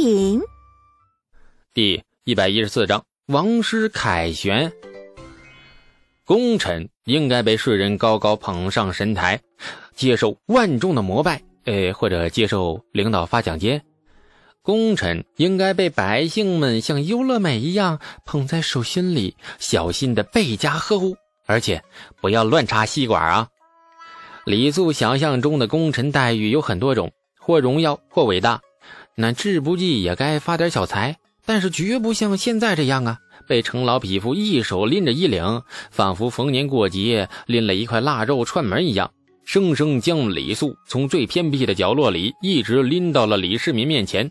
影第一百一十四章王师凯旋。功臣应该被世人高高捧上神台，接受万众的膜拜，呃，或者接受领导发奖金。功臣应该被百姓们像优乐美一样捧在手心里，小心的倍加呵护，而且不要乱插吸管啊！李素想象中的功臣待遇有很多种，或荣耀，或伟大。那志不济也该发点小财，但是绝不像现在这样啊！被程老匹夫一手拎着衣领，仿佛逢年过节拎了一块腊肉串门一样，生生将李素从最偏僻的角落里一直拎到了李世民面前。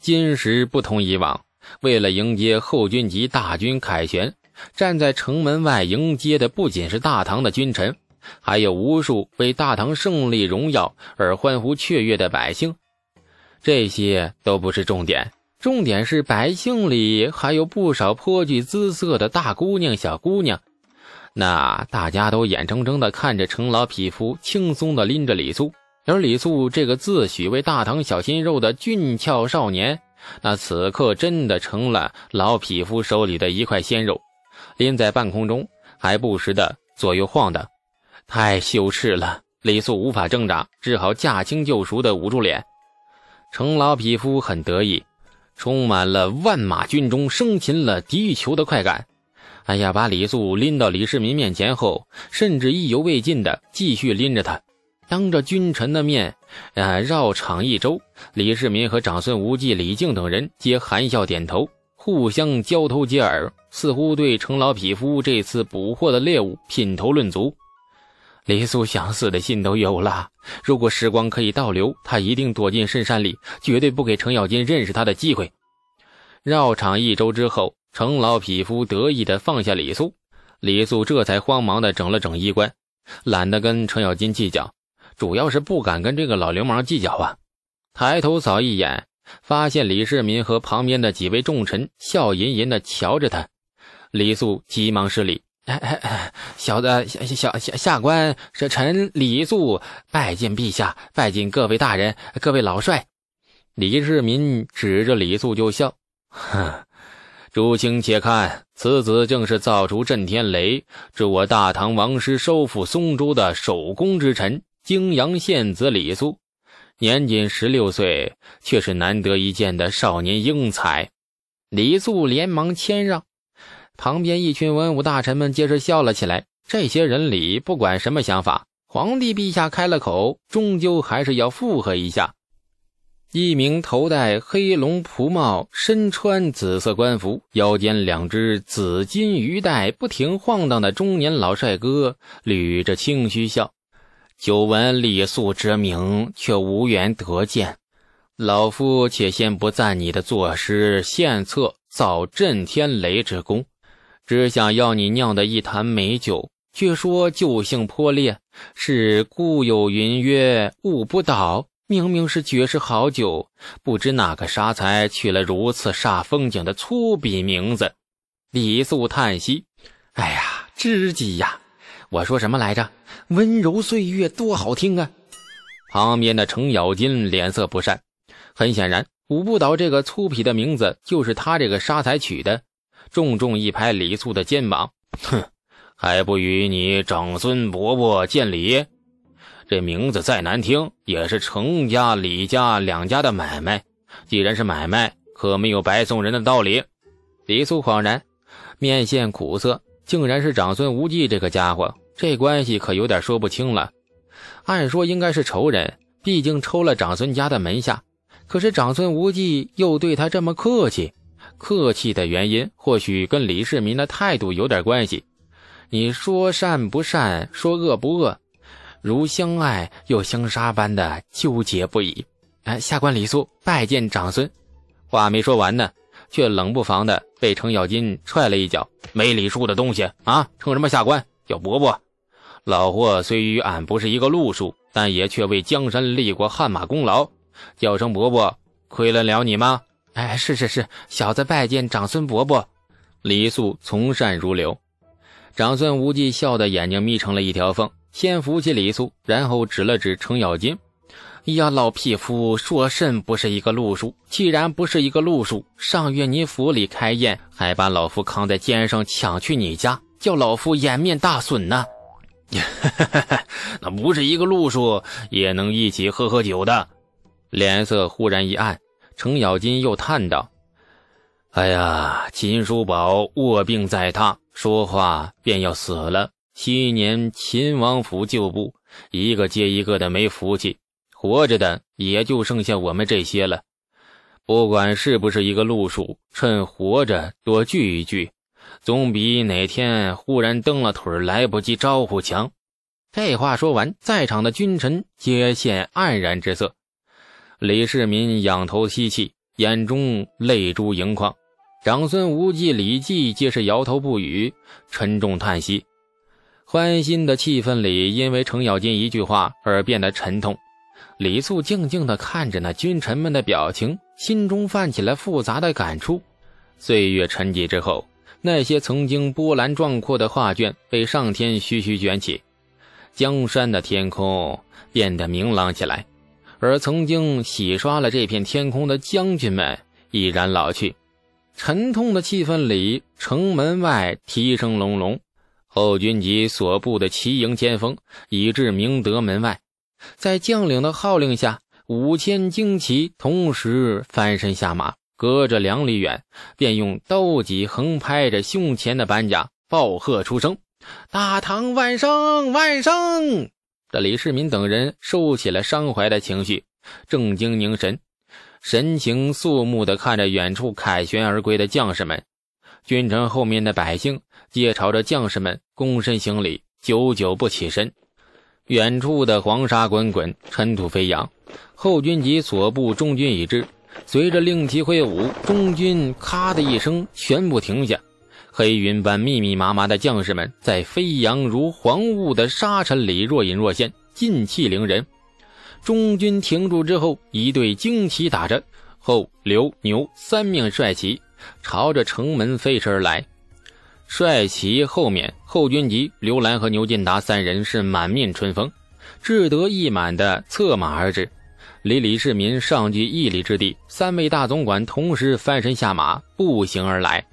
今时不同以往，为了迎接后军级大军凯旋，站在城门外迎接的不仅是大唐的君臣，还有无数为大唐胜利荣耀而欢呼雀跃的百姓。这些都不是重点，重点是百姓里还有不少颇具姿色的大姑娘、小姑娘。那大家都眼睁睁地看着程老匹夫轻松地拎着李素，而李素这个自诩为大唐小鲜肉的俊俏少年，那此刻真的成了老匹夫手里的一块鲜肉，拎在半空中，还不时的左右晃荡，太羞耻了。李素无法挣扎，只好驾轻就熟的捂住脸。程老匹夫很得意，充满了万马军中生擒了地球的快感。哎呀，把李素拎到李世民面前后，甚至意犹未尽的继续拎着他，当着君臣的面，啊，绕场一周。李世民和长孙无忌、李靖等人皆含笑点头，互相交头接耳，似乎对程老匹夫这次捕获的猎物品头论足。李素想死的心都有了。如果时光可以倒流，他一定躲进深山里，绝对不给程咬金认识他的机会。绕场一周之后，程老匹夫得意地放下李素，李素这才慌忙地整了整衣冠，懒得跟程咬金计较，主要是不敢跟这个老流氓计较啊。抬头扫一眼，发现李世民和旁边的几位重臣笑吟吟地瞧着他，李素急忙施礼。哎哎哎，小的小小下下官是臣李素，拜见陛下，拜见各位大人，各位老帅。李世民指着李素就笑，哼，诸卿且看，此子正是造出震天雷，助我大唐王师收复松州的首功之臣，泾阳县子李素，年仅十六岁，却是难得一见的少年英才。李素连忙谦让。旁边一群文武大臣们接着笑了起来。这些人里，不管什么想法，皇帝陛下开了口，终究还是要附和一下。一名头戴黑龙蒲帽、身穿紫色官服、腰间两只紫金鱼带不停晃荡的中年老帅哥，捋着清虚笑：“久闻李素之名，却无缘得见。老夫且先不赞你的作诗献策造震天雷之功。”只想要你酿的一坛美酒。却说酒性颇烈，是故有云曰“物不倒”。明明是绝世好酒，不知哪个杀才取了如此煞风景的粗鄙名字。李素叹息：“哎呀，知己呀！我说什么来着？温柔岁月多好听啊！”旁边的程咬金脸色不善，很显然，“五不倒”这个粗鄙的名字就是他这个杀才取的。重重一拍李素的肩膀，哼，还不与你长孙伯伯见礼？这名字再难听，也是程家、李家两家的买卖。既然是买卖，可没有白送人的道理。李素恍然，面现苦涩，竟然是长孙无忌这个家伙，这关系可有点说不清了。按说应该是仇人，毕竟抽了长孙家的门下，可是长孙无忌又对他这么客气。客气的原因，或许跟李世民的态度有点关系。你说善不善，说恶不恶，如相爱又相杀般的纠结不已。哎，下官李素拜见长孙。话没说完呢，却冷不防的被程咬金踹了一脚。没礼数的东西啊！称什么下官？叫伯伯。老霍虽与俺不是一个路数，但也却为江山立过汗马功劳。叫声伯伯，亏了了你吗？哎，是是是，小子拜见长孙伯伯。李素从善如流，长孙无忌笑得眼睛眯成了一条缝，先扶起李素，然后指了指程咬金，呀，老匹夫，说甚不是一个路数？既然不是一个路数，上月你府里开宴，还把老夫扛在肩上抢去你家，叫老夫颜面大损呢。那不是一个路数，也能一起喝喝酒的。脸色忽然一暗，程咬金又叹道：“哎呀，秦叔宝卧病在榻，说话便要死了。昔年秦王府旧部，一个接一个的没福气。”活着的也就剩下我们这些了，不管是不是一个路数，趁活着多聚一聚，总比哪天忽然蹬了腿来不及招呼强。这话说完，在场的君臣皆现黯然之色。李世民仰头吸气，眼中泪珠盈眶；长孙无忌、李绩皆是摇头不语，沉重叹息。欢欣的气氛里，因为程咬金一句话而变得沉痛。李素静静地看着那君臣们的表情，心中泛起了复杂的感触。岁月沉寂之后，那些曾经波澜壮阔的画卷被上天徐徐卷起，江山的天空变得明朗起来，而曾经洗刷了这片天空的将军们已然老去。沉痛的气氛里，城门外蹄声隆隆，后军及所部的骑营先锋已至明德门外。在将领的号令下，五千精骑同时翻身下马，隔着两里远，便用刀戟横拍着胸前的板甲，暴喝出声：“大唐万生万生！”这李世民等人收起了伤怀的情绪，正经凝神，神情肃穆地看着远处凯旋而归的将士们。君臣后面的百姓皆朝着将士们躬身行礼，久久不起身。远处的黄沙滚滚，尘土飞扬。后军及所部中军已至，随着令旗挥舞，中军咔的一声全部停下。黑云般密密麻麻的将士们在飞扬如黄雾的沙尘里若隐若现，劲气凌人。中军停住之后，一队旌旗打着，后刘牛三面帅旗朝着城门飞驰而来。帅旗后面，后军级刘兰和牛进达三人是满面春风，志得意满的策马而至。离李世民上距一里之地，三位大总管同时翻身下马，步行而来，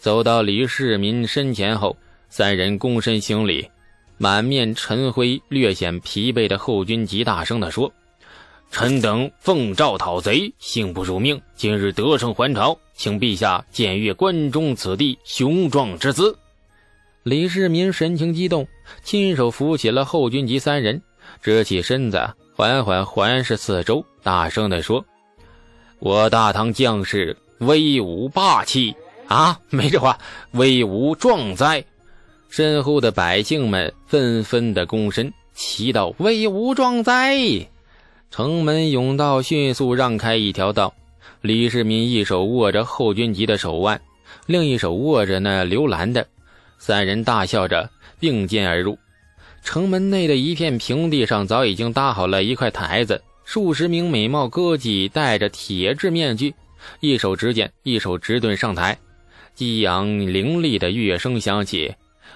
走到李世民身前后，三人躬身行礼。满面尘灰、略显疲惫的后军级大声地说。臣等奉诏讨贼，幸不辱命，今日得胜还朝，请陛下检阅关中此地雄壮之姿。李世民神情激动，亲手扶起了后军及三人，直起身子，缓缓环视四周，大声地说：“我大唐将士威武霸气啊！没这话，威武壮哉！”身后的百姓们纷纷的躬身，齐道：“威武壮哉！”城门甬道迅速让开一条道，李世民一手握着后军级的手腕，另一手握着那刘兰的，三人大笑着并肩而入。城门内的一片平地上早已经搭好了一块台子，数十名美貌歌妓戴着铁质面具，一手执剑，一手执盾上台，激昂凌厉的乐声响起，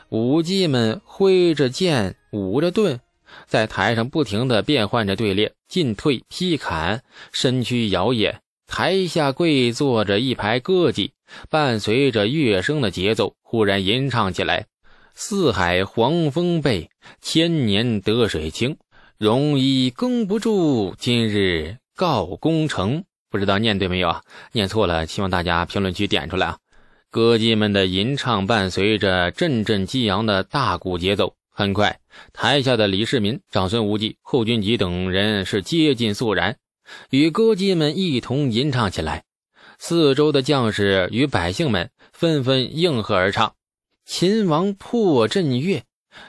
舞姬们挥着剑，舞着盾。在台上不停地变换着队列，进退劈砍，身躯摇曳。台下跪坐着一排歌妓，伴随着乐声的节奏，忽然吟唱起来：“四海黄蜂背，千年得水清。容易耕不住，今日告功成。”不知道念对没有啊？念错了，希望大家评论区点出来啊！歌姬们的吟唱伴随着阵阵激昂的大鼓节奏。很快，台下的李世民、长孙无忌、后军集等人是接近肃然，与歌姬们一同吟唱起来。四周的将士与百姓们纷纷应和而唱：“秦王破阵乐。”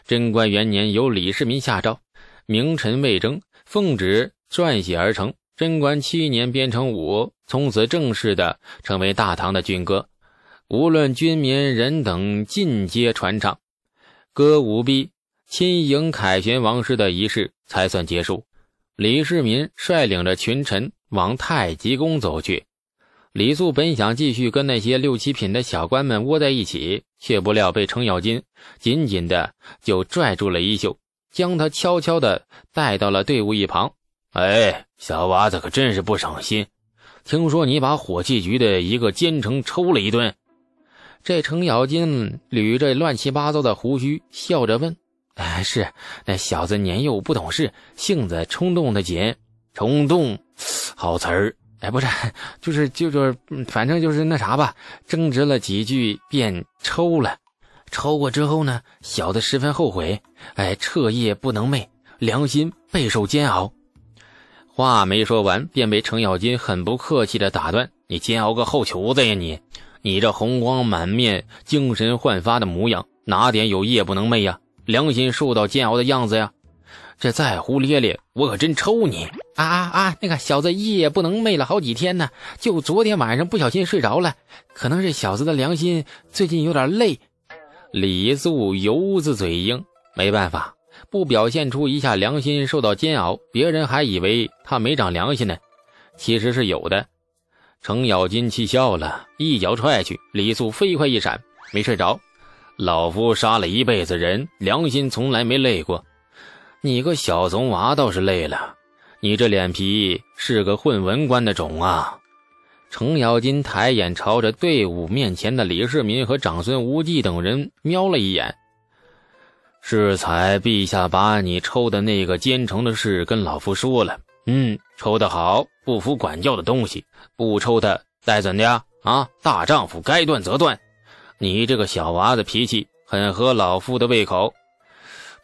贞观元年，由李世民下诏，名臣魏征奉旨撰写而成。贞观七年编成舞，从此正式的成为大唐的军歌，无论军民人等尽皆传唱。歌舞毕。亲迎凯旋王师的仪式才算结束。李世民率领着群臣往太极宫走去。李素本想继续跟那些六七品的小官们窝在一起，却不料被程咬金紧紧的就拽住了衣袖，将他悄悄的带到了队伍一旁。哎，小娃子可真是不省心，听说你把火器局的一个奸臣抽了一顿。这程咬金捋着乱七八糟的胡须，笑着问：“哎，是那小子年幼不懂事，性子冲动的紧。冲动，好词儿。哎，不是，就是就是，反正就是那啥吧。争执了几句，便抽了。抽过之后呢，小子十分后悔，哎，彻夜不能寐，良心备受煎熬。”话没说完，便被程咬金很不客气的打断：“你煎熬个后球子呀你！”你这红光满面、精神焕发的模样，哪点有夜不能寐呀？良心受到煎熬的样子呀？这再胡咧咧，我可真抽你！啊啊啊！那个小子夜不能寐了好几天呢，就昨天晚上不小心睡着了。可能是小子的良心最近有点累。李素油子嘴硬，没办法，不表现出一下良心受到煎熬，别人还以为他没长良心呢。其实是有的。程咬金气笑了，一脚踹去。李素飞快一闪，没睡着。老夫杀了一辈子人，良心从来没累过。你个小怂娃倒是累了。你这脸皮是个混文官的种啊！程咬金抬眼朝着队伍面前的李世民和长孙无忌等人瞄了一眼。适才陛下把你抽的那个奸臣的事跟老夫说了。嗯，抽得好，不服管教的东西，不抽他再怎的？啊，大丈夫该断则断。你这个小娃子脾气很合老夫的胃口。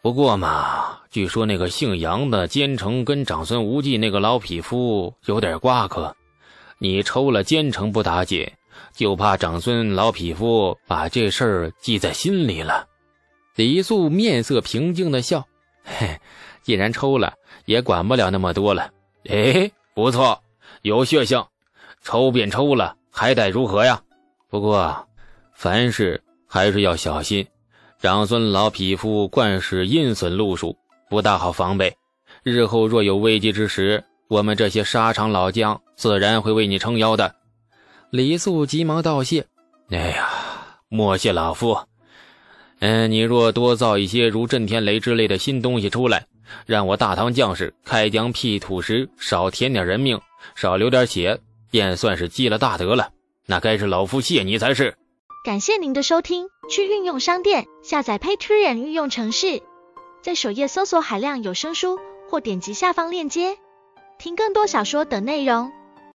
不过嘛，据说那个姓杨的奸臣跟长孙无忌那个老匹夫有点瓜葛，你抽了奸臣不打紧，就怕长孙老匹夫把这事儿记在心里了。李素面色平静的笑，嘿，既然抽了。也管不了那么多了。哎，不错，有血性。抽便抽了，还待如何呀？不过，凡事还是要小心。长孙老匹夫惯使阴损路数，不大好防备。日后若有危机之时，我们这些沙场老将自然会为你撑腰的。李素急忙道谢：“哎呀，莫谢老夫。嗯，你若多造一些如震天雷之类的新东西出来。”让我大唐将士开疆辟土时少添点人命，少流点血，便算是积了大德了。那该是老夫谢你才是。感谢您的收听，去运用商店下载 Patreon 运用城市，在首页搜索海量有声书，或点击下方链接听更多小说等内容。